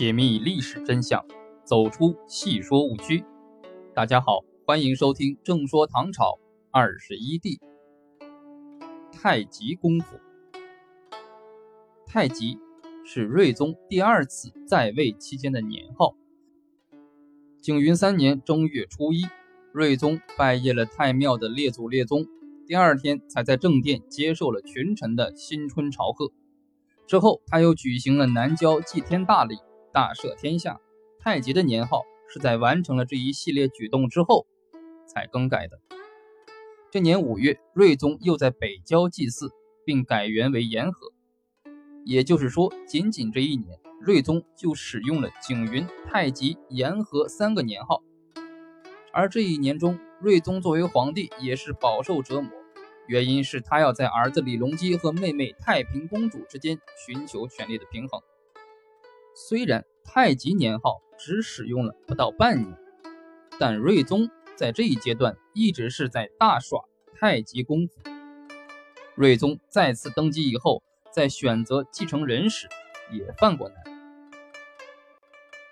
解密历史真相，走出戏说误区。大家好，欢迎收听《正说唐朝二十一帝》。太极功夫。太极是睿宗第二次在位期间的年号。景云三年正月初一，睿宗拜谒了太庙的列祖列宗，第二天才在正殿接受了群臣的新春朝贺。之后，他又举行了南郊祭天大礼。大赦天下，太极的年号是在完成了这一系列举动之后才更改的。这年五月，睿宗又在北郊祭祀，并改元为延和。也就是说，仅仅这一年，睿宗就使用了景云、太极、延和三个年号。而这一年中，睿宗作为皇帝也是饱受折磨，原因是他要在儿子李隆基和妹妹太平公主之间寻求权力的平衡。虽然太极年号只使用了不到半年，但睿宗在这一阶段一直是在大耍太极功夫。睿宗再次登基以后，在选择继承人时也犯过难。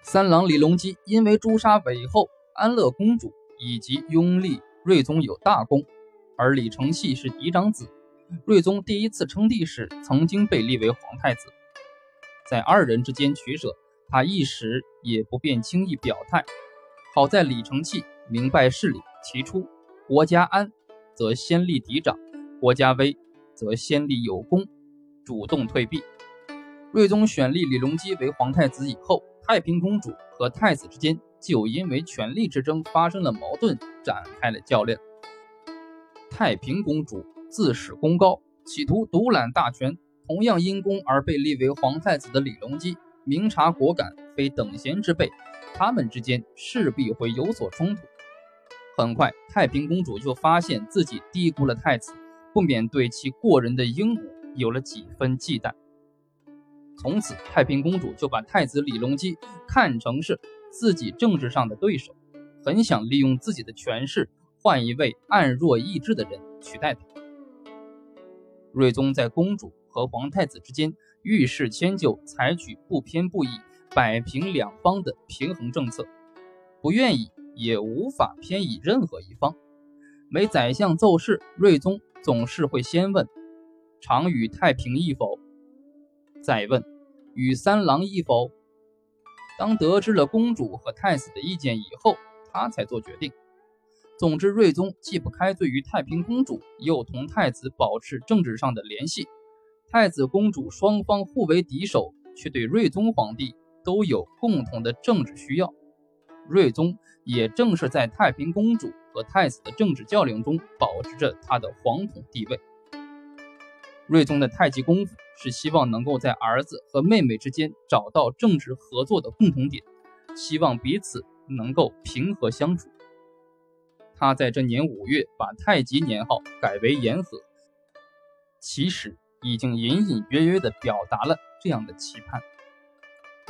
三郎李隆基因为诛杀韦后、安乐公主以及拥立睿宗有大功，而李承器是嫡长子，睿宗第一次称帝时曾经被立为皇太子。在二人之间取舍，他一时也不便轻易表态。好在李承器明白事理，提出国家安则先立嫡长，国家危则先立有功，主动退避。睿宗选立李隆基为皇太子以后，太平公主和太子之间就因为权力之争发生了矛盾，展开了较量。太平公主自恃功高，企图独揽大权。同样因功而被立为皇太子的李隆基，明察果敢，非等闲之辈，他们之间势必会有所冲突。很快，太平公主就发现自己低估了太子，不免对其过人的英武有了几分忌惮。从此，太平公主就把太子李隆基看成是自己政治上的对手，很想利用自己的权势换一位暗弱意志的人取代他。睿宗在公主。和皇太子之间遇事迁就，采取不偏不倚、摆平两方的平衡政策，不愿意也无法偏倚任何一方。每宰相奏事，睿宗总是会先问：“常与太平议否？”再问：“与三郎议否？”当得知了公主和太子的意见以后，他才做决定。总之，睿宗既不开罪于太平公主，又同太子保持政治上的联系。太子公主双方互为敌手，却对睿宗皇帝都有共同的政治需要。睿宗也正是在太平公主和太子的政治较量中，保持着他的皇统地位。睿宗的太极功夫是希望能够在儿子和妹妹之间找到政治合作的共同点，希望彼此能够平和相处。他在这年五月把太极年号改为延和，其实。已经隐隐约约地表达了这样的期盼。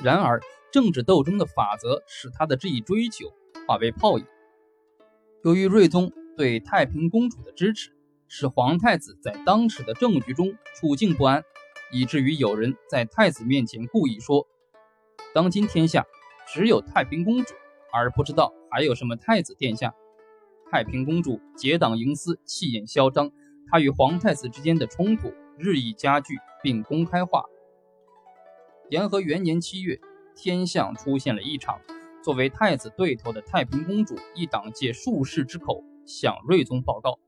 然而，政治斗争的法则使他的这一追求化为泡影。由于睿宗对太平公主的支持，使皇太子在当时的政局中处境不安，以至于有人在太子面前故意说：“当今天下只有太平公主，而不知道还有什么太子殿下。”太平公主结党营私，气焰嚣张，她与皇太子之间的冲突。日益加剧并公开化。延和元年七月，天象出现了异常。作为太子对头的太平公主，一党借术士之口向睿宗报告：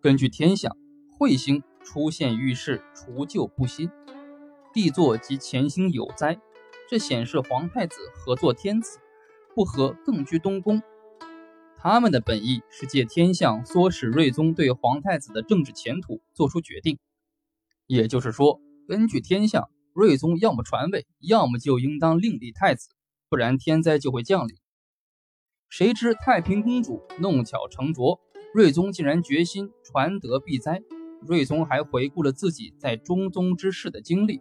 根据天象，彗星出现遇事除旧不新，帝座及前星有灾，这显示皇太子合作天子，不合更居东宫。他们的本意是借天象唆使睿宗对皇太子的政治前途做出决定。也就是说，根据天象，睿宗要么传位，要么就应当另立太子，不然天灾就会降临。谁知太平公主弄巧成拙，睿宗竟然决心传德避灾。睿宗还回顾了自己在中宗之事的经历，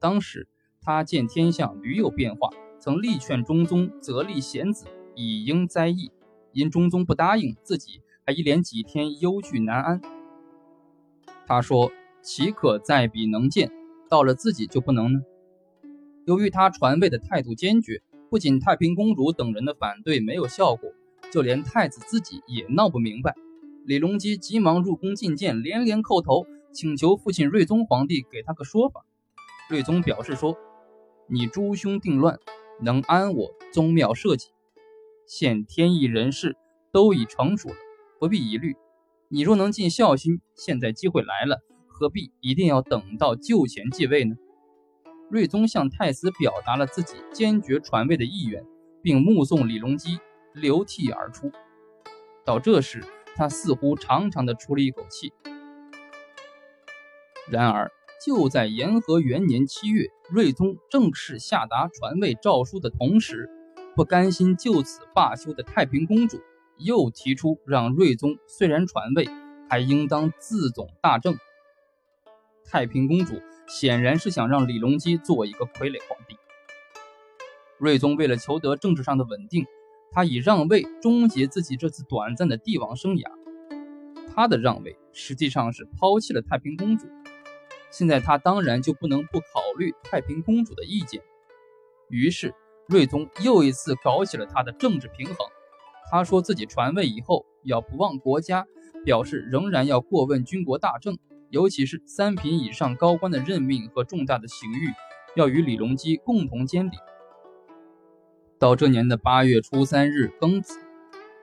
当时他见天象屡有变化，曾力劝中宗责立贤子以应灾异，因中宗不答应，自己还一连几天忧惧难安。他说。岂可再比能见？到了自己就不能呢？由于他传位的态度坚决，不仅太平公主等人的反对没有效果，就连太子自己也闹不明白。李隆基急忙入宫觐见，连连叩头，请求父亲睿宗皇帝给他个说法。睿宗表示说：“你诸兄定乱，能安我宗庙社稷，现天意人事都已成熟了，不必疑虑。你若能尽孝心，现在机会来了，何必一定要等到旧前继位呢？”睿宗向太子表达了自己坚决传位的意愿，并目送李隆基流涕而出。到这时，他似乎长长的出了一口气。然而，就在延和元年七月，睿宗正式下达传位诏书的同时，不甘心就此罢休的太平公主又提出，让睿宗虽然传位，还应当自总大政。太平公主显然是想让李隆基做一个傀儡皇帝。睿宗为了求得政治上的稳定。他以让位终结自己这次短暂的帝王生涯，他的让位实际上是抛弃了太平公主。现在他当然就不能不考虑太平公主的意见。于是，睿宗又一次搞起了他的政治平衡。他说自己传位以后要不忘国家，表示仍然要过问军国大政，尤其是三品以上高官的任命和重大的刑狱，要与李隆基共同监理。到这年的八月初三日庚子，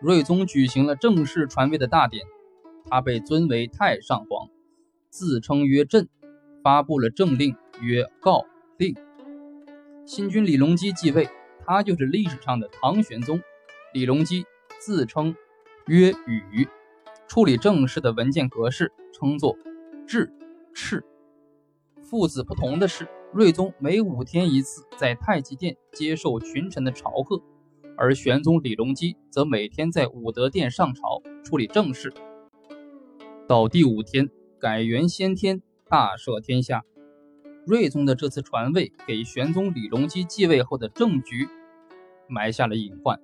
睿宗举行了正式传位的大典，他被尊为太上皇，自称曰朕，发布了政令曰告令。新君李隆基继位，他就是历史上的唐玄宗。李隆基自称曰宇，处理政事的文件格式称作制敕。父子不同的是。睿宗每五天一次在太极殿接受群臣的朝贺，而玄宗李隆基则每天在武德殿上朝处理政事。到第五天，改元先天，大赦天下。睿宗的这次传位，给玄宗李隆基继位后的政局埋下了隐患。